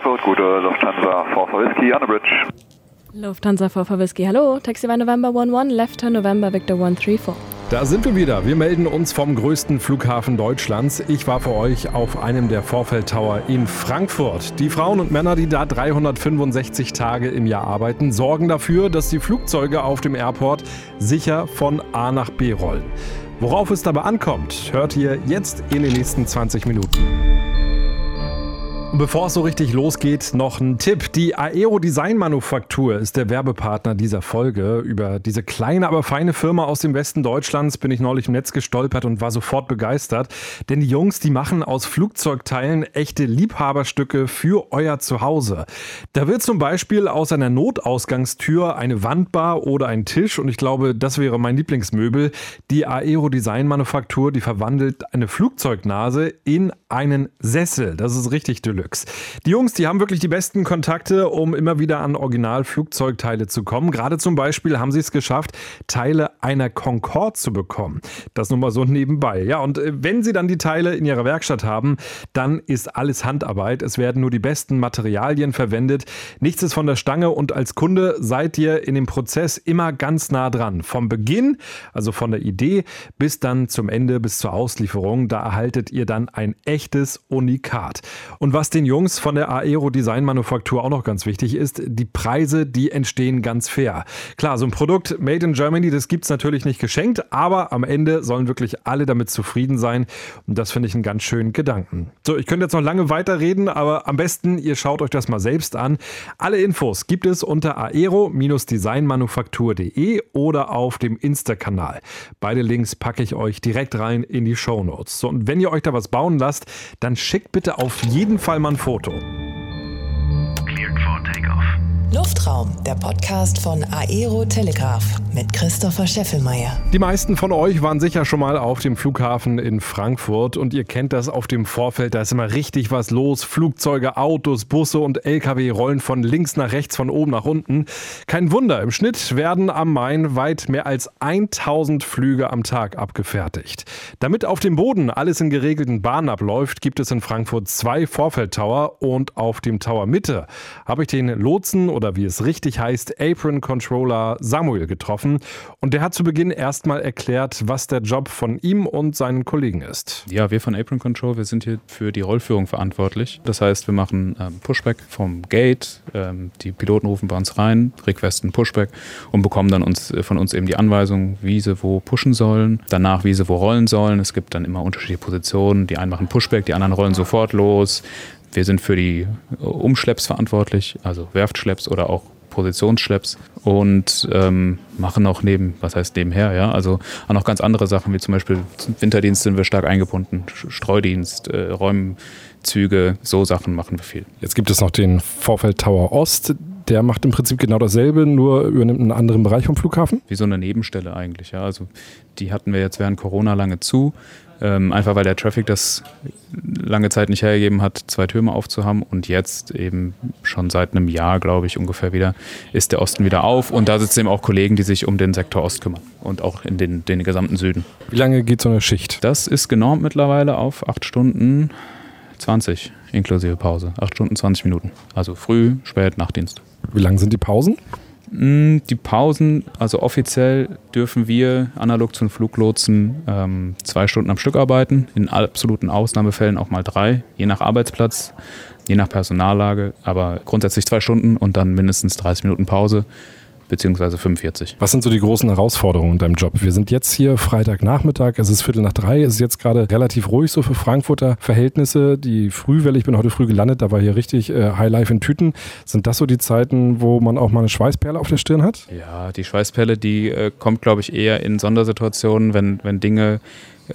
Frankfurt, gute Lufthansa 4 Whisky on the bridge. Lufthansa 4 Whisky, hallo. Taxi by November 11, left turn November Victor 134. Da sind wir wieder. Wir melden uns vom größten Flughafen Deutschlands. Ich war für euch auf einem der Vorfeld Tower in Frankfurt. Die Frauen und Männer, die da 365 Tage im Jahr arbeiten, sorgen dafür, dass die Flugzeuge auf dem Airport sicher von A nach B rollen. Worauf es dabei ankommt, hört ihr jetzt in den nächsten 20 Minuten. Und bevor es so richtig losgeht, noch ein Tipp. Die Aero Design Manufaktur ist der Werbepartner dieser Folge. Über diese kleine, aber feine Firma aus dem Westen Deutschlands bin ich neulich im Netz gestolpert und war sofort begeistert. Denn die Jungs, die machen aus Flugzeugteilen echte Liebhaberstücke für euer Zuhause. Da wird zum Beispiel aus einer Notausgangstür eine Wandbar oder ein Tisch und ich glaube, das wäre mein Lieblingsmöbel. Die Aero Design Manufaktur, die verwandelt eine Flugzeugnase in einen Sessel. Das ist richtig dünn. Deluxe. Die Jungs, die haben wirklich die besten Kontakte, um immer wieder an Original-Flugzeugteile zu kommen. Gerade zum Beispiel haben sie es geschafft, Teile einer Concorde zu bekommen. Das nur mal so nebenbei. Ja, und äh, wenn sie dann die Teile in ihrer Werkstatt haben, dann ist alles Handarbeit. Es werden nur die besten Materialien verwendet. Nichts ist von der Stange und als Kunde seid ihr in dem Prozess immer ganz nah dran. Vom Beginn, also von der Idee, bis dann zum Ende, bis zur Auslieferung. Da erhaltet ihr dann ein echtes Unikat. Und was den Jungs von der Aero Design Manufaktur auch noch ganz wichtig ist, die Preise, die entstehen ganz fair. Klar, so ein Produkt made in Germany, das gibt es natürlich nicht geschenkt, aber am Ende sollen wirklich alle damit zufrieden sein. Und das finde ich einen ganz schönen Gedanken. So, ich könnte jetzt noch lange weiterreden, aber am besten, ihr schaut euch das mal selbst an. Alle Infos gibt es unter aero-designmanufaktur.de oder auf dem Insta-Kanal. Beide Links packe ich euch direkt rein in die Show Notes. So, und wenn ihr euch da was bauen lasst, dann schickt bitte auf jeden Fall mal ein Foto. Luftraum, der Podcast von Aero Telegraph mit Christopher Scheffelmeier. Die meisten von euch waren sicher schon mal auf dem Flughafen in Frankfurt und ihr kennt das auf dem Vorfeld, da ist immer richtig was los. Flugzeuge, Autos, Busse und Lkw rollen von links nach rechts, von oben nach unten. Kein Wunder, im Schnitt werden am Main weit mehr als 1000 Flüge am Tag abgefertigt. Damit auf dem Boden alles in geregelten Bahnen abläuft, gibt es in Frankfurt zwei Vorfeldtower und auf dem Tower Mitte habe ich den Lotsen oder wie es richtig heißt, Apron Controller Samuel getroffen. Und der hat zu Beginn erstmal erklärt, was der Job von ihm und seinen Kollegen ist. Ja, wir von Apron Control, wir sind hier für die Rollführung verantwortlich. Das heißt, wir machen ähm, Pushback vom Gate. Ähm, die Piloten rufen bei uns rein, requesten Pushback und bekommen dann uns, äh, von uns eben die Anweisung, wie sie wo pushen sollen. Danach, wie sie wo rollen sollen. Es gibt dann immer unterschiedliche Positionen. Die einen machen Pushback, die anderen rollen sofort los. Wir sind für die Umschlepps verantwortlich, also Werftschlepps oder auch Positionsschlepps und ähm, machen auch neben, was heißt nebenher, ja, also auch noch ganz andere Sachen, wie zum Beispiel Winterdienst sind wir stark eingebunden, Streudienst, äh, Räumzüge, so Sachen machen wir viel. Jetzt gibt es noch den Vorfeld Tower Ost, der macht im Prinzip genau dasselbe, nur übernimmt einen anderen Bereich vom Flughafen? Wie so eine Nebenstelle eigentlich, ja. Also die hatten wir jetzt während Corona lange zu. Ähm, einfach weil der Traffic das lange Zeit nicht hergegeben hat, zwei Türme aufzuhaben. Und jetzt eben schon seit einem Jahr, glaube ich, ungefähr wieder, ist der Osten wieder auf. Und da sitzen eben auch Kollegen, die sich um den Sektor Ost kümmern und auch in den, den gesamten Süden. Wie lange geht so eine Schicht? Das ist genormt mittlerweile auf acht Stunden 20 inklusive Pause. Acht Stunden 20 Minuten. Also früh, spät, Nachtdienst. Wie lang sind die Pausen? Mm, die Pausen, also offiziell dürfen wir analog zu den Fluglotsen ähm, zwei Stunden am Stück arbeiten, in absoluten Ausnahmefällen auch mal drei, je nach Arbeitsplatz, je nach Personallage, aber grundsätzlich zwei Stunden und dann mindestens 30 Minuten Pause beziehungsweise 45. Was sind so die großen Herausforderungen in deinem Job? Wir sind jetzt hier Freitagnachmittag, es ist Viertel nach drei, es ist jetzt gerade relativ ruhig so für Frankfurter Verhältnisse. Die Frühwelle, ich bin heute früh gelandet, da war hier richtig äh, Highlife in Tüten. Sind das so die Zeiten, wo man auch mal eine Schweißperle auf der Stirn hat? Ja, die Schweißperle, die äh, kommt, glaube ich, eher in Sondersituationen, wenn, wenn Dinge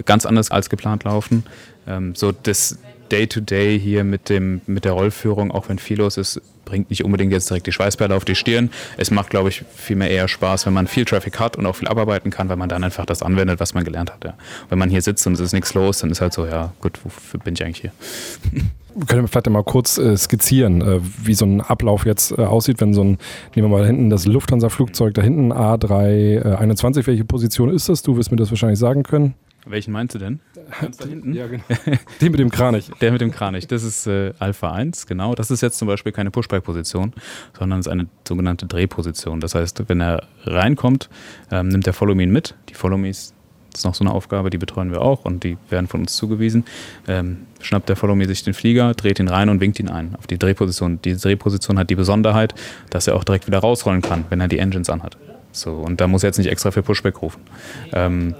ganz anders als geplant laufen. Ähm, so das Day-to-Day -Day hier mit, dem, mit der Rollführung, auch wenn viel los ist, bringt nicht unbedingt jetzt direkt die Schweißperle auf die Stirn. Es macht, glaube ich, vielmehr eher Spaß, wenn man viel Traffic hat und auch viel abarbeiten kann, weil man dann einfach das anwendet, was man gelernt hat. Ja. Wenn man hier sitzt und es ist nichts los, dann ist halt so, ja, gut, wofür bin ich eigentlich hier? Können wir vielleicht mal kurz äh, skizzieren, äh, wie so ein Ablauf jetzt äh, aussieht, wenn so ein, nehmen wir mal da hinten das Lufthansa-Flugzeug, da hinten A321, welche Position ist das? Du wirst mir das wahrscheinlich sagen können. Welchen meinst du denn? Ganz da hinten? Ja, genau. Den mit dem Kranich. Der mit dem Kranich. Das ist äh, Alpha 1, genau. Das ist jetzt zum Beispiel keine Pushback-Position, sondern es ist eine sogenannte Drehposition. Das heißt, wenn er reinkommt, ähm, nimmt der Follow Me mit. Die Follow Me's ist noch so eine Aufgabe, die betreuen wir auch und die werden von uns zugewiesen. Ähm, schnappt der Follow Me sich den Flieger, dreht ihn rein und winkt ihn ein auf die Drehposition. Die Drehposition hat die Besonderheit, dass er auch direkt wieder rausrollen kann, wenn er die Engines anhat. So, und da muss er jetzt nicht extra für Pushback rufen. Ähm,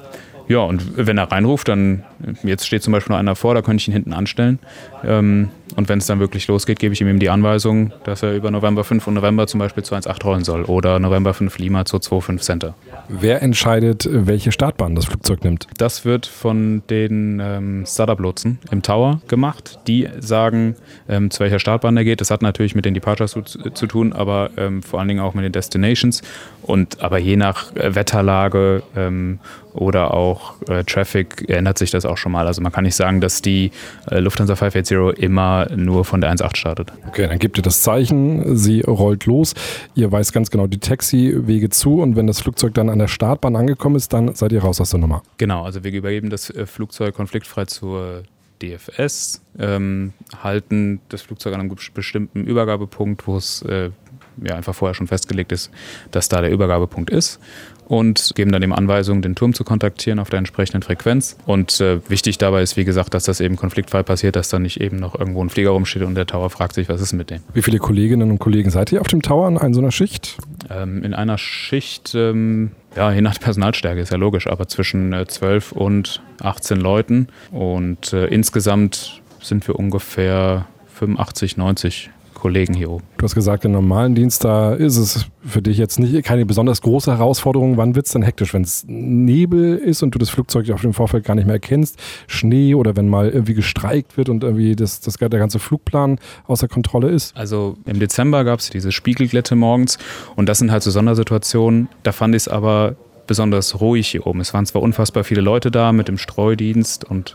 ja, und wenn er reinruft, dann, jetzt steht zum Beispiel noch einer vor, da könnte ich ihn hinten anstellen. Ähm, und wenn es dann wirklich losgeht, gebe ich ihm die Anweisung, dass er über November 5 und November zum Beispiel zu 1.8 rollen soll oder November 5 Lima zu 2.5 Center. Wer entscheidet, welche Startbahn das Flugzeug nimmt? Das wird von den ähm, Startup-Lotsen im Tower gemacht. Die sagen, ähm, zu welcher Startbahn er geht. Das hat natürlich mit den Departures zu, zu tun, aber ähm, vor allen Dingen auch mit den Destinations. Und aber je nach äh, Wetterlage ähm, oder auch äh, Traffic ändert sich das auch schon mal. Also man kann nicht sagen, dass die äh, Lufthansa 580 immer nur von der 1.8 startet. Okay, dann gebt ihr das Zeichen, sie rollt los. Ihr weist ganz genau die Taxiwege zu und wenn das Flugzeug dann an der Startbahn angekommen ist, dann seid ihr raus aus der Nummer. Genau, also wir übergeben das äh, Flugzeug konfliktfrei zur DFS, ähm, halten das Flugzeug an einem bestimmten Übergabepunkt, wo es äh, ja einfach vorher schon festgelegt ist, dass da der Übergabepunkt ist und geben dann eben Anweisungen, den Turm zu kontaktieren auf der entsprechenden Frequenz. Und äh, wichtig dabei ist, wie gesagt, dass das eben konfliktfrei passiert, dass da nicht eben noch irgendwo ein Flieger rumsteht und der Tower fragt sich, was ist mit dem. Wie viele Kolleginnen und Kollegen seid ihr auf dem Tower in so einer Schicht? Ähm, in einer Schicht, ähm, ja, je nach Personalstärke ist ja logisch, aber zwischen äh, 12 und 18 Leuten. Und äh, insgesamt sind wir ungefähr 85, 90 Kollegen hier oben. Du hast gesagt, im normalen Dienst, da ist es für dich jetzt nicht keine besonders große Herausforderung. Wann wird es denn hektisch, wenn es Nebel ist und du das Flugzeug auf dem Vorfeld gar nicht mehr erkennst? Schnee oder wenn mal irgendwie gestreikt wird und irgendwie das, das, der ganze Flugplan außer Kontrolle ist? Also im Dezember gab es diese Spiegelglätte morgens und das sind halt so Sondersituationen. Da fand ich es aber besonders ruhig hier oben. Es waren zwar unfassbar viele Leute da mit dem Streudienst und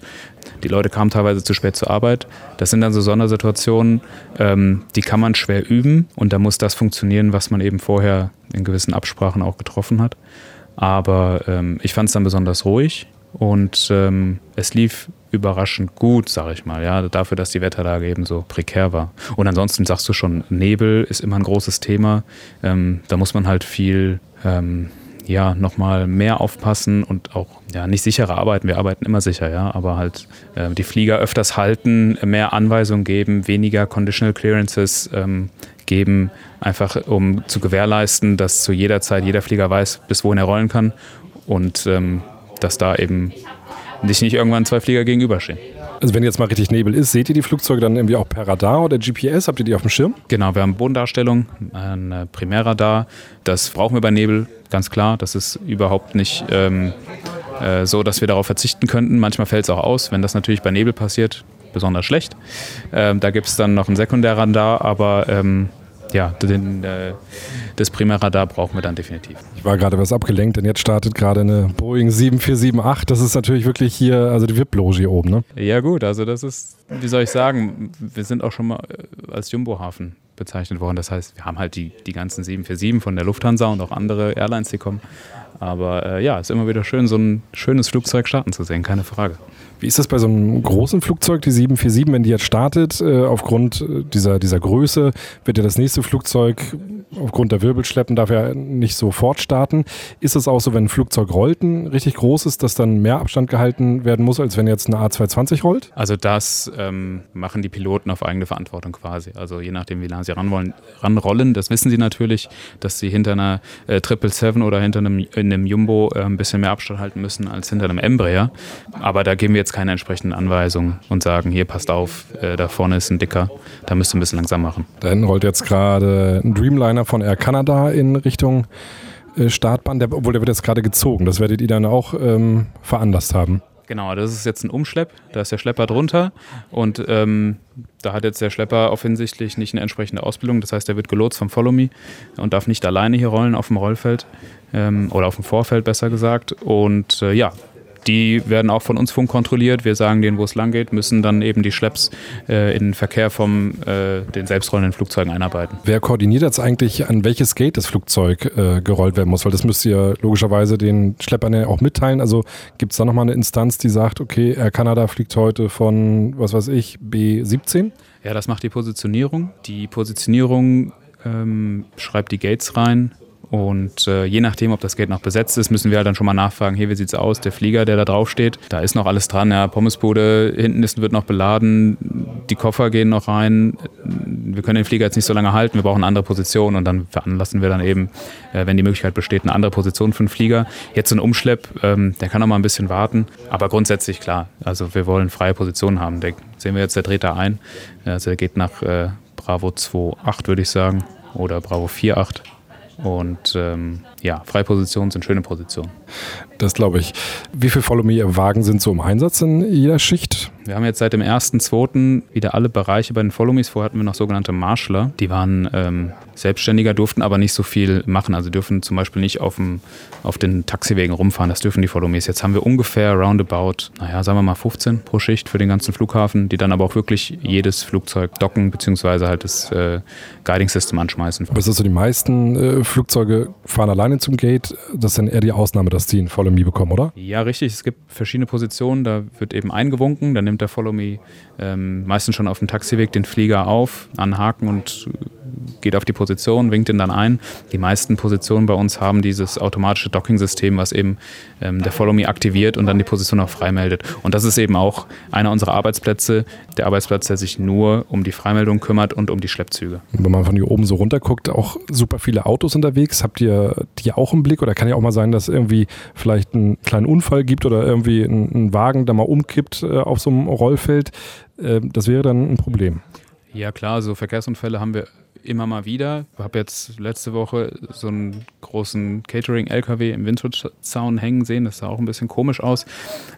die Leute kamen teilweise zu spät zur Arbeit. Das sind dann so Sondersituationen, ähm, die kann man schwer üben und da muss das funktionieren, was man eben vorher in gewissen Absprachen auch getroffen hat. Aber ähm, ich fand es dann besonders ruhig und ähm, es lief überraschend gut, sage ich mal, ja, dafür, dass die Wetterlage eben so prekär war. Und ansonsten sagst du schon, Nebel ist immer ein großes Thema. Ähm, da muss man halt viel ähm, ja, nochmal mehr aufpassen und auch ja, nicht sicherer arbeiten. Wir arbeiten immer sicher, ja, aber halt äh, die Flieger öfters halten, mehr Anweisungen geben, weniger Conditional Clearances ähm, geben, einfach um zu gewährleisten, dass zu jeder Zeit jeder Flieger weiß, bis wohin er rollen kann und ähm, dass da eben nicht, nicht irgendwann zwei Flieger gegenüberstehen. Also wenn jetzt mal richtig Nebel ist, seht ihr die Flugzeuge dann irgendwie auch per Radar oder GPS? Habt ihr die auf dem Schirm? Genau, wir haben Bodendarstellung, ein Primärradar. Das brauchen wir bei Nebel, ganz klar. Das ist überhaupt nicht ähm, äh, so, dass wir darauf verzichten könnten. Manchmal fällt es auch aus, wenn das natürlich bei Nebel passiert, besonders schlecht. Ähm, da gibt es dann noch ein Sekundärradar, aber ähm, ja, den, äh, das Primärradar brauchen wir dann definitiv. Ich war gerade was abgelenkt, denn jetzt startet gerade eine Boeing 7478. Das ist natürlich wirklich hier, also die VIP-Loge hier oben, ne? Ja, gut, also das ist, wie soll ich sagen, wir sind auch schon mal äh, als Jumbo-Hafen bezeichnet worden. Das heißt, wir haben halt die, die ganzen 747 von der Lufthansa und auch andere Airlines, die kommen. Aber äh, ja, ist immer wieder schön, so ein schönes Flugzeug starten zu sehen, keine Frage. Wie ist das bei so einem großen Flugzeug, die 747, wenn die jetzt startet, äh, aufgrund äh, dieser, dieser Größe, wird ja das nächste Flugzeug aufgrund der Wirbelschleppen darf ja nicht sofort starten. Ist es auch so, wenn ein Flugzeug rollt, ein richtig großes, dass dann mehr Abstand gehalten werden muss, als wenn jetzt eine A220 rollt? Also das ähm, machen die Piloten auf eigene Verantwortung quasi. Also je nachdem, wie lange sie ranrollen, ranrollen das wissen sie natürlich, dass sie hinter einer äh, 777 oder hinter einem, einem Jumbo äh, ein bisschen mehr Abstand halten müssen als hinter einem Embraer. Aber da geben wir jetzt keine entsprechenden Anweisungen und sagen, hier passt auf, äh, da vorne ist ein dicker, da müsst ihr ein bisschen langsam machen. Da hinten rollt jetzt gerade ein Dreamliner von Air Canada in Richtung äh, Startbahn, der, obwohl der wird jetzt gerade gezogen. Das werdet ihr dann auch ähm, veranlasst haben. Genau, das ist jetzt ein Umschlepp, da ist der Schlepper drunter und ähm, da hat jetzt der Schlepper offensichtlich nicht eine entsprechende Ausbildung. Das heißt, er wird gelotst vom Follow Me und darf nicht alleine hier rollen auf dem Rollfeld ähm, oder auf dem Vorfeld besser gesagt. Und äh, ja, Die werden auch von uns funkkontrolliert. Wir sagen denen, wo es lang geht, müssen dann eben die Schlepps äh, in den Verkehr von äh, den selbstrollenden Flugzeugen einarbeiten. Wer koordiniert jetzt eigentlich, an welches Gate das Flugzeug äh, gerollt werden muss? Weil das müsst ihr logischerweise den Schleppern ja auch mitteilen. Also gibt es da nochmal eine Instanz, die sagt, okay, Air Canada fliegt heute von, was weiß ich, B17? Ja, das macht die Positionierung. Die Positionierung ähm, schreibt die Gates rein und äh, je nachdem, ob das Gate noch besetzt ist, müssen wir halt dann schon mal nachfragen, hey, wie sieht's aus? Der Flieger, der da drauf steht, da ist noch alles dran, ja, Pommesbude, hinten ist, wird noch beladen, die Koffer gehen noch rein. Wir können den Flieger jetzt nicht so lange halten, wir brauchen eine andere Position und dann veranlassen wir dann eben, äh, wenn die Möglichkeit besteht, eine andere Position für den Flieger. Jetzt so ein Umschlepp, ähm, der kann noch mal ein bisschen warten, aber grundsätzlich klar, also wir wollen freie Positionen haben. Da sehen wir jetzt, der dreht da ein, also der geht nach äh, Bravo 2.8, würde ich sagen, oder Bravo 4.8. Und ähm, ja, freie Positionen sind schöne Positionen. Das glaube ich. Wie viele Follow-Me-Wagen sind so im Einsatz in jeder Schicht? Wir haben jetzt seit dem 1.2. wieder alle Bereiche bei den Follow-Me's. Vorher hatten wir noch sogenannte Marshaller. Die waren ähm, selbstständiger, durften aber nicht so viel machen. Also dürfen zum Beispiel nicht auf, dem, auf den Taxiwegen rumfahren. Das dürfen die Follow-Me's. Jetzt haben wir ungefähr roundabout, naja, sagen wir mal 15 pro Schicht für den ganzen Flughafen, die dann aber auch wirklich jedes Flugzeug docken, beziehungsweise halt das äh, Guiding-System anschmeißen. Aber ist das so, die meisten äh, Flugzeuge fahren alleine zum Gate? Das ist dann eher die Ausnahme, dass die ein Follow-Me bekommen, oder? Ja, richtig. Es gibt verschiedene Positionen. Da wird eben eingewunken. Dann nimmt der Follow-Me ähm, meistens schon auf dem Taxiweg den Flieger auf, anhaken und geht auf die Position, winkt ihn dann ein. Die meisten Positionen bei uns haben dieses automatische Docking-System, was eben ähm, der Follow-Me aktiviert und dann die Position auch freimeldet. Und das ist eben auch einer unserer Arbeitsplätze, der Arbeitsplatz, der sich nur um die Freimeldung kümmert und um die Schleppzüge. Wenn man von hier oben so runter guckt, auch super viele Autos unterwegs. Habt ihr die auch im Blick? Oder kann ja auch mal sein, dass irgendwie vielleicht einen kleinen Unfall gibt oder irgendwie ein, ein Wagen da mal umkippt äh, auf so einem Rollfeld? Äh, das wäre dann ein Problem. Ja klar, so Verkehrsunfälle haben wir immer mal wieder. Ich habe jetzt letzte Woche so einen großen Catering-LKW im Windschutzzaun hängen sehen. Das sah auch ein bisschen komisch aus.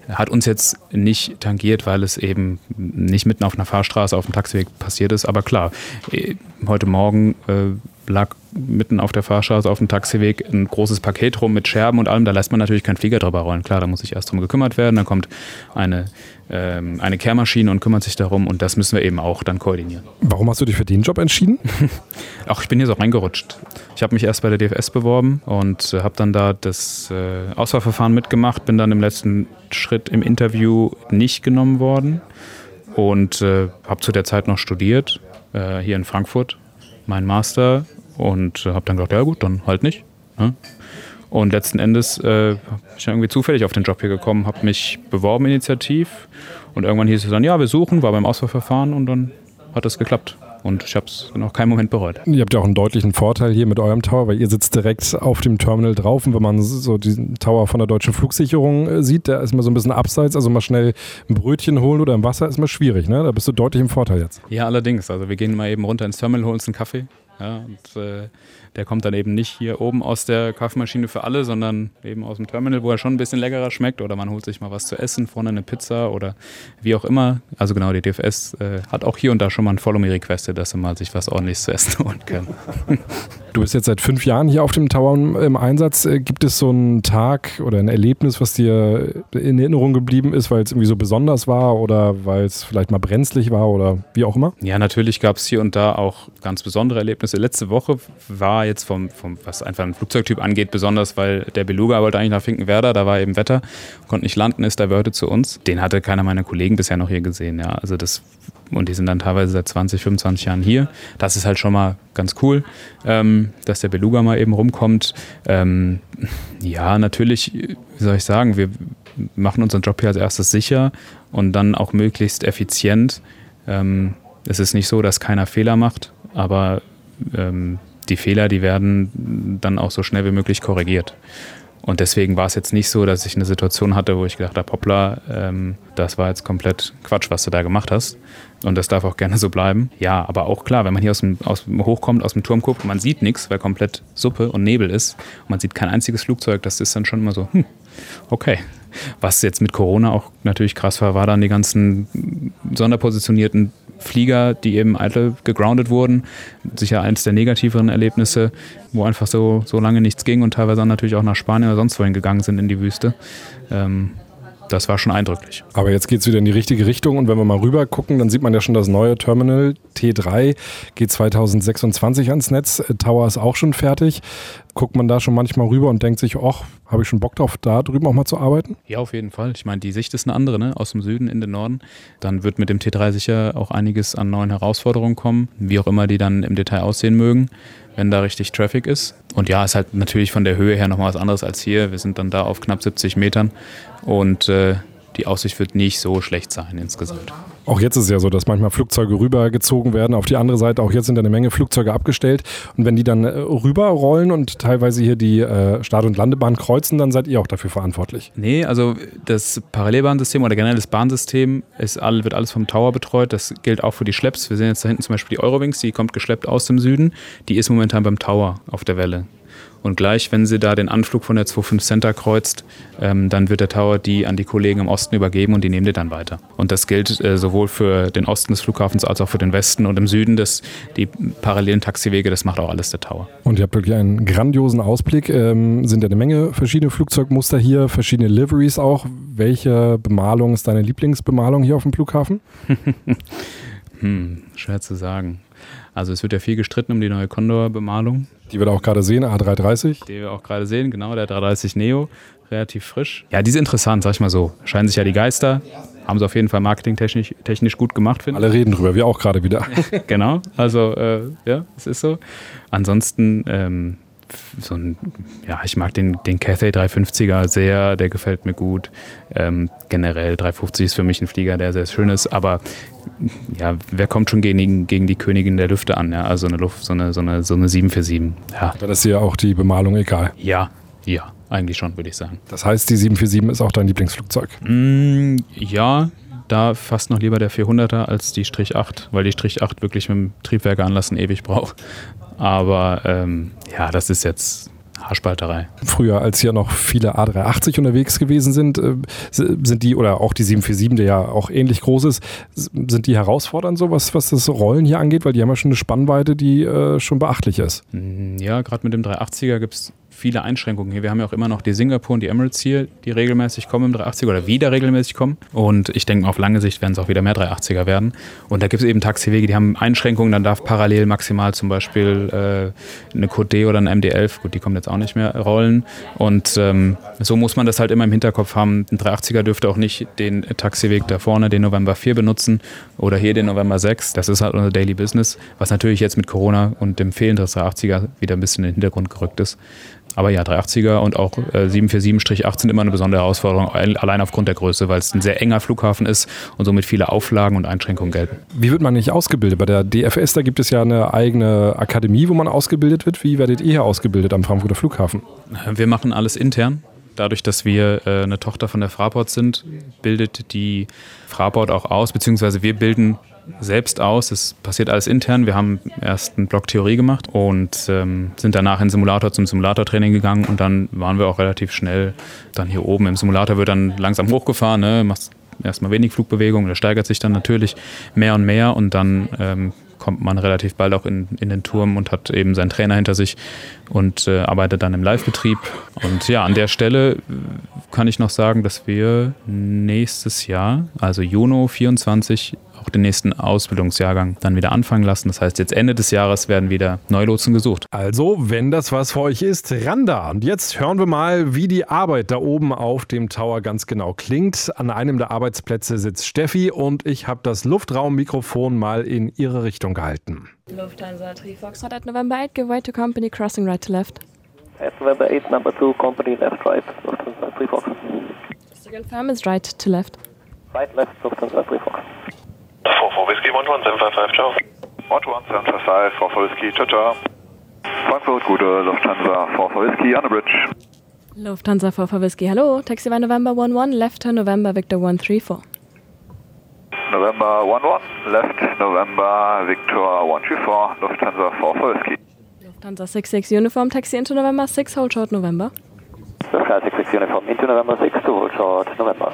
Hat uns jetzt nicht tangiert, weil es eben nicht mitten auf einer Fahrstraße auf dem Taxiweg passiert ist. Aber klar, äh, heute Morgen äh, lag mitten auf der Fahrstraße auf dem Taxiweg ein großes Paket rum mit Scherben und allem. Da lässt man natürlich keinen Flieger drüber rollen. Klar, da muss sich erst drum gekümmert werden. Dann kommt eine, ähm, eine Kehrmaschine und kümmert sich darum. Und das müssen wir eben auch dann koordinieren. Warum hast du dich für den Job entschieden? Ach, ich bin hier so reingerutscht. Ich habe mich erst bei der DFS beworben und äh, habe dann da das äh, Auswahlverfahren mitgemacht. Bin dann im letzten Schritt im Interview nicht genommen worden und äh, habe zu der Zeit noch studiert äh, hier in Frankfurt meinen Master und habe dann gedacht, ja gut, dann halt nicht. Ne? Und letzten Endes äh, bin ich irgendwie zufällig auf den Job hier gekommen, habe mich beworben initiativ und irgendwann hieß es dann, ja, wir suchen, war beim Auswahlverfahren und dann hat es geklappt. Und ich habe es noch keinen Moment bereut. Ihr habt ja auch einen deutlichen Vorteil hier mit eurem Tower, weil ihr sitzt direkt auf dem Terminal drauf. Und wenn man so diesen Tower von der deutschen Flugsicherung äh, sieht, der ist mal so ein bisschen abseits. Also mal schnell ein Brötchen holen oder im Wasser ist mal schwierig. Ne? Da bist du deutlich im Vorteil jetzt. Ja, allerdings. Also wir gehen mal eben runter ins Terminal, holen uns einen Kaffee. Ja, und äh, der kommt dann eben nicht hier oben aus der Kaffeemaschine für alle, sondern eben aus dem Terminal, wo er schon ein bisschen leckerer schmeckt. Oder man holt sich mal was zu essen, vorne eine Pizza oder wie auch immer. Also genau, die DFS äh, hat auch hier und da schon mal ein Follow Me requested, dass sie mal sich was ordentliches zu essen holen können. Du bist jetzt seit fünf Jahren hier auf dem Tower im Einsatz. Äh, gibt es so einen Tag oder ein Erlebnis, was dir in Erinnerung geblieben ist, weil es irgendwie so besonders war oder weil es vielleicht mal brenzlig war oder wie auch immer? Ja, natürlich gab es hier und da auch ganz besondere Erlebnisse. Letzte Woche war jetzt vom, vom was einfach ein Flugzeugtyp angeht, besonders, weil der Beluga wollte eigentlich nach Finkenwerder, da war eben Wetter, konnte nicht landen, ist der Wörte zu uns. Den hatte keiner meiner Kollegen bisher noch hier gesehen. Ja, also das und die sind dann teilweise seit 20, 25 Jahren hier. Das ist halt schon mal ganz cool, ähm, dass der Beluga mal eben rumkommt. Ähm, ja, natürlich, wie soll ich sagen, wir machen unseren Job hier als erstes sicher und dann auch möglichst effizient. Ähm, es ist nicht so, dass keiner Fehler macht, aber ähm, die Fehler, die werden dann auch so schnell wie möglich korrigiert. Und deswegen war es jetzt nicht so, dass ich eine Situation hatte, wo ich gedacht habe, hoppla, ähm, das war jetzt komplett Quatsch, was du da gemacht hast. Und das darf auch gerne so bleiben. Ja, aber auch klar, wenn man hier aus dem, aus dem hochkommt, aus dem Turm guckt, man sieht nichts, weil komplett Suppe und Nebel ist. Und man sieht kein einziges Flugzeug, das ist dann schon immer so, hm, okay. Was jetzt mit Corona auch natürlich krass war, war dann die ganzen sonderpositionierten Flieger, die eben alle gegroundet wurden. Sicher eines der negativeren Erlebnisse, wo einfach so, so lange nichts ging und teilweise dann natürlich auch nach Spanien oder sonst wohin gegangen sind in die Wüste. Ähm, das war schon eindrücklich. Aber jetzt geht es wieder in die richtige Richtung und wenn wir mal rüber gucken, dann sieht man ja schon das neue Terminal T3 geht 2026 ans Netz. Tower ist auch schon fertig. Guckt man da schon manchmal rüber und denkt sich, ach, habe ich schon Bock drauf, da drüben auch mal zu arbeiten? Ja, auf jeden Fall. Ich meine, die Sicht ist eine andere, ne? aus dem Süden in den Norden. Dann wird mit dem T3 sicher auch einiges an neuen Herausforderungen kommen, wie auch immer die dann im Detail aussehen mögen wenn da richtig Traffic ist. Und ja, ist halt natürlich von der Höhe her nochmal was anderes als hier. Wir sind dann da auf knapp 70 Metern und äh, die Aussicht wird nicht so schlecht sein insgesamt. Auch jetzt ist es ja so, dass manchmal Flugzeuge rübergezogen werden. Auf die andere Seite, auch jetzt sind eine Menge Flugzeuge abgestellt. Und wenn die dann äh, rüberrollen und teilweise hier die äh, Start- und Landebahn kreuzen, dann seid ihr auch dafür verantwortlich. Nee, also das Parallelbahnsystem oder generell das Bahnsystem ist wird alles vom Tower betreut. Das gilt auch für die Schlepps. Wir sehen jetzt da hinten zum Beispiel die Eurowings, die kommt geschleppt aus dem Süden. Die ist momentan beim Tower auf der Welle. Und gleich, wenn sie da den Anflug von der 25 Center kreuzt, ähm, dann wird der Tower die an die Kollegen im Osten übergeben und die nehmen die dann weiter. Und das gilt äh, sowohl für den Osten des Flughafens als auch für den Westen und im Süden des, die parallelen Taxiwege, das macht auch alles der Tower. Und ihr habt wirklich einen grandiosen Ausblick. Ähm, sind ja eine Menge verschiedene Flugzeugmuster hier, verschiedene Liveries auch. Welche Bemalung ist deine Lieblingsbemalung hier auf dem Flughafen? hm, schwer zu sagen. Also es wird ja viel gestritten um die neue Condor-Bemalung. Die wir da auch gerade sehen, A330. Die wir auch gerade sehen, genau, der 330 Neo, relativ frisch. Ja, die ist interessant, sag ich mal so. Scheinen sich ja die Geister. Haben sie auf jeden Fall marketingtechnisch technisch gut gemacht, finde ich. Alle reden drüber, wir auch gerade wieder. genau, also äh, ja, es ist so. Ansonsten ähm, so ein, ja, ich mag den, den Cathay 350er sehr, der gefällt mir gut. Ähm, generell 350 ist für mich ein Flieger, der sehr schön ist, aber ja, wer kommt schon gegen, gegen die Königin der Lüfte an? Ja? Also eine Luft, so eine, so eine, so eine 747. Ja. Dann ist dir auch die Bemalung egal. Ja, ja, eigentlich schon, würde ich sagen. Das heißt, die 747 ist auch dein Lieblingsflugzeug? Mm, ja, da fast noch lieber der 400er als die Strich 8, weil die Strich 8 wirklich mit dem Triebwerk anlassen ewig braucht. Aber ähm, ja, das ist jetzt Haarspalterei. Früher, als hier noch viele A380 unterwegs gewesen sind, äh, sind die, oder auch die 747, der ja auch ähnlich groß ist, sind die herausfordernd so, was, was das Rollen hier angeht? Weil die haben ja schon eine Spannweite, die äh, schon beachtlich ist. Mm, ja, gerade mit dem 380er gibt es viele Einschränkungen hier. Wir haben ja auch immer noch die Singapore und die Emirates hier, die regelmäßig kommen im 380er oder wieder regelmäßig kommen. Und ich denke, auf lange Sicht werden es auch wieder mehr 380er werden. Und da gibt es eben Taxiwege, die haben Einschränkungen. Dann darf parallel maximal zum Beispiel äh, eine Code D oder ein MD11, gut, die kommen jetzt auch nicht mehr, rollen. Und ähm, so muss man das halt immer im Hinterkopf haben. Ein 380er dürfte auch nicht den Taxiweg da vorne, den November 4 benutzen oder hier den November 6. Das ist halt unser Daily Business, was natürlich jetzt mit Corona und dem Fehlen des 380er wieder ein bisschen in den Hintergrund gerückt ist. Aber ja, 380er und auch äh, 747-8 sind immer eine besondere Herausforderung, allein aufgrund der Größe, weil es ein sehr enger Flughafen ist und somit viele Auflagen und Einschränkungen gelten. Wie wird man nicht ausgebildet? Bei der DFS, da gibt es ja eine eigene Akademie, wo man ausgebildet wird. Wie werdet ihr hier ausgebildet am Frankfurter Flughafen? Wir machen alles intern. Dadurch, dass wir äh, eine Tochter von der Fraport sind, bildet die Fraport auch aus, beziehungsweise wir bilden selbst aus. Das passiert alles intern. Wir haben erst einen Block Theorie gemacht und ähm, sind danach in Simulator zum Simulatortraining gegangen und dann waren wir auch relativ schnell dann hier oben. Im Simulator wird dann langsam hochgefahren, ne? machst erstmal wenig Flugbewegung, der steigert sich dann natürlich mehr und mehr und dann ähm, kommt man relativ bald auch in, in den Turm und hat eben seinen Trainer hinter sich und äh, arbeitet dann im Live-Betrieb. Und ja, an der Stelle kann ich noch sagen, dass wir nächstes Jahr, also Juni 24, auch den nächsten Ausbildungsjahrgang dann wieder anfangen lassen. Das heißt, jetzt Ende des Jahres werden wieder Neulotsen gesucht. Also, wenn das was für euch ist, ran da. Und jetzt hören wir mal, wie die Arbeit da oben auf dem Tower ganz genau klingt. An einem der Arbeitsplätze sitzt Steffi und ich habe das Luftraummikrofon mal in ihre Richtung gehalten. Lufthansa Trifox hat November 8 give way to company crossing right to left. At November 8, number 2, company left right, Lufthansa Trifox. So confirm is right to left. Right left, Lufthansa Trifox. 4 Whiskey, 1155, ciao. 1155, 4 Whiskey, ciao, ciao. Frankfurt, gute Lufthansa, 4 Whiskey, on the bridge. Lufthansa, 4 Whiskey, hallo, Taxi by November 11, left turn November, Victor 134. November 11, left November, Victor 134, Lufthansa 4 Whiskey. Lufthansa 66 Uniform, Taxi into November 6, hold short November. Lufthansa 66 Uniform into November 6 hold short November.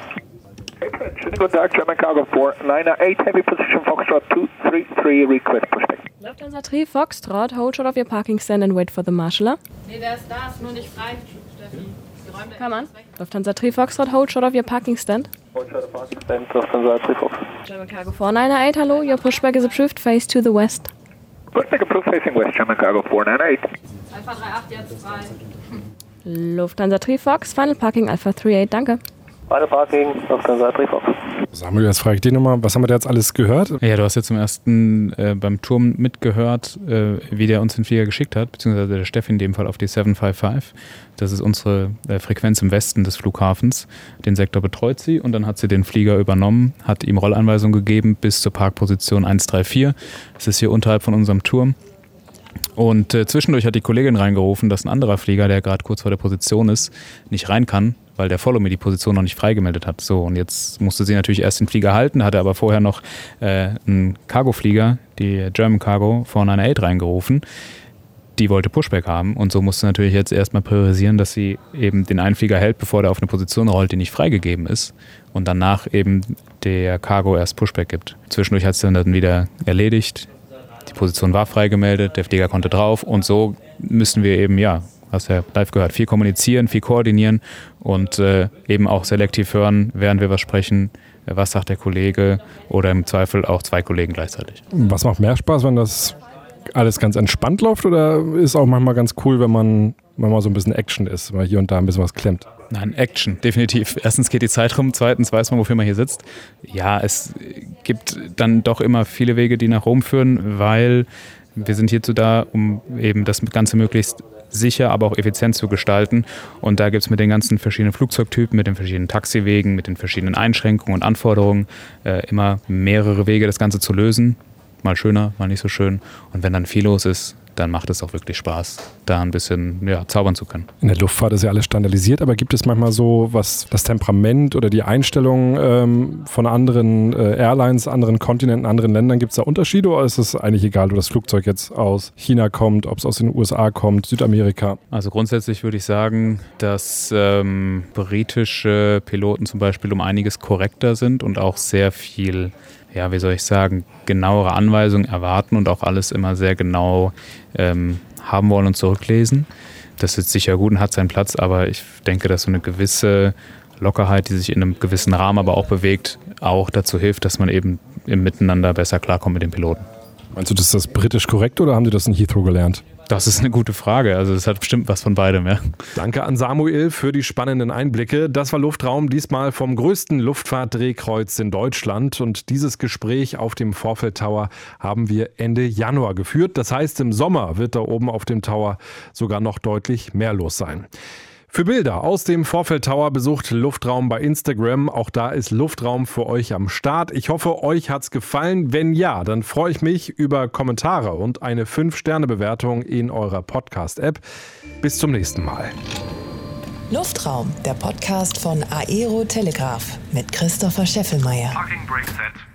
Tag, German Cargo 498, heavy position Foxtrot 233, request pushback. Lufthansa 3 Foxtrot, hold short of your parking stand and wait for the marshaller. Nee, der ist da, ist nur nicht frei, Steffi. Come on. Lufthansa 3 Foxtrot, hold short of your parking stand. Hold short of parking stand, Lufthansa 3 Fox. German Cargo 498, hello. Your pushback is approved, face to the west. Pushback approved facing west, German Cargo 498. Alpha 38 jetzt frei. Lufthansa 3 Fox, final parking Alpha 38, danke. Final parking, Lufthansa 3 Fox. Samuel, jetzt frage ich dich nochmal, was haben wir da jetzt alles gehört? Ja, du hast jetzt zum ersten äh, beim Turm mitgehört, äh, wie der uns den Flieger geschickt hat, beziehungsweise der Steffi in dem Fall auf die 755. Das ist unsere äh, Frequenz im Westen des Flughafens. Den Sektor betreut sie und dann hat sie den Flieger übernommen, hat ihm Rollanweisung gegeben bis zur Parkposition 134. Das ist hier unterhalb von unserem Turm. Und äh, zwischendurch hat die Kollegin reingerufen, dass ein anderer Flieger, der gerade kurz vor der Position ist, nicht rein kann, weil der Follow Me die Position noch nicht freigemeldet hat. So, und jetzt musste sie natürlich erst den Flieger halten, hatte aber vorher noch äh, einen Cargo-Flieger, die German Cargo 498 reingerufen. Die wollte Pushback haben und so musste natürlich jetzt erstmal priorisieren, dass sie eben den einen Flieger hält, bevor der auf eine Position rollt, die nicht freigegeben ist und danach eben der Cargo erst Pushback gibt. Zwischendurch hat dann, dann wieder erledigt. Die Position war freigemeldet, der Flieger konnte drauf und so müssen wir eben, ja, hast ja live gehört, viel kommunizieren, viel koordinieren und äh, eben auch selektiv hören, während wir was sprechen, äh, was sagt der Kollege oder im Zweifel auch zwei Kollegen gleichzeitig. Was macht mehr Spaß, wenn das alles ganz entspannt läuft oder ist auch manchmal ganz cool, wenn man, wenn man so ein bisschen Action ist, weil hier und da ein bisschen was klemmt? Nein, Action, definitiv. Erstens geht die Zeit rum, zweitens weiß man, wofür man hier sitzt. Ja, es gibt dann doch immer viele Wege, die nach Rom führen, weil wir sind hierzu da, um eben das Ganze möglichst sicher, aber auch effizient zu gestalten. Und da gibt es mit den ganzen verschiedenen Flugzeugtypen, mit den verschiedenen Taxiwegen, mit den verschiedenen Einschränkungen und Anforderungen äh, immer mehrere Wege, das Ganze zu lösen. Mal schöner, mal nicht so schön. Und wenn dann viel los ist, dann macht es auch wirklich Spaß, da ein bisschen ja, zaubern zu können. In der Luftfahrt ist ja alles standardisiert, aber gibt es manchmal so, was das Temperament oder die Einstellung ähm, von anderen äh, Airlines, anderen Kontinenten, anderen Ländern, gibt es da Unterschiede oder ist es eigentlich egal, ob das Flugzeug jetzt aus China kommt, ob es aus den USA kommt, Südamerika? Also grundsätzlich würde ich sagen, dass ähm, britische Piloten zum Beispiel um einiges korrekter sind und auch sehr viel ja, wie soll ich sagen, genauere Anweisungen erwarten und auch alles immer sehr genau ähm, haben wollen und zurücklesen. Das ist sicher gut und hat seinen Platz, aber ich denke, dass so eine gewisse Lockerheit, die sich in einem gewissen Rahmen aber auch bewegt, auch dazu hilft, dass man eben im Miteinander besser klarkommt mit den Piloten. Meinst du, das ist das britisch korrekt oder haben die das in Heathrow gelernt? Das ist eine gute Frage. Also es hat bestimmt was von beidem, ja. Danke an Samuel für die spannenden Einblicke. Das war Luftraum diesmal vom größten Luftfahrtdrehkreuz in Deutschland. Und dieses Gespräch auf dem Vorfeld Tower haben wir Ende Januar geführt. Das heißt, im Sommer wird da oben auf dem Tower sogar noch deutlich mehr los sein. Für Bilder aus dem Vorfeld Tower besucht Luftraum bei Instagram. Auch da ist Luftraum für euch am Start. Ich hoffe, euch hat's gefallen. Wenn ja, dann freue ich mich über Kommentare und eine 5-Sterne-Bewertung in eurer Podcast-App. Bis zum nächsten Mal. Luftraum, der Podcast von Aero Telegraph mit Christopher Scheffelmeier. Parking brake set.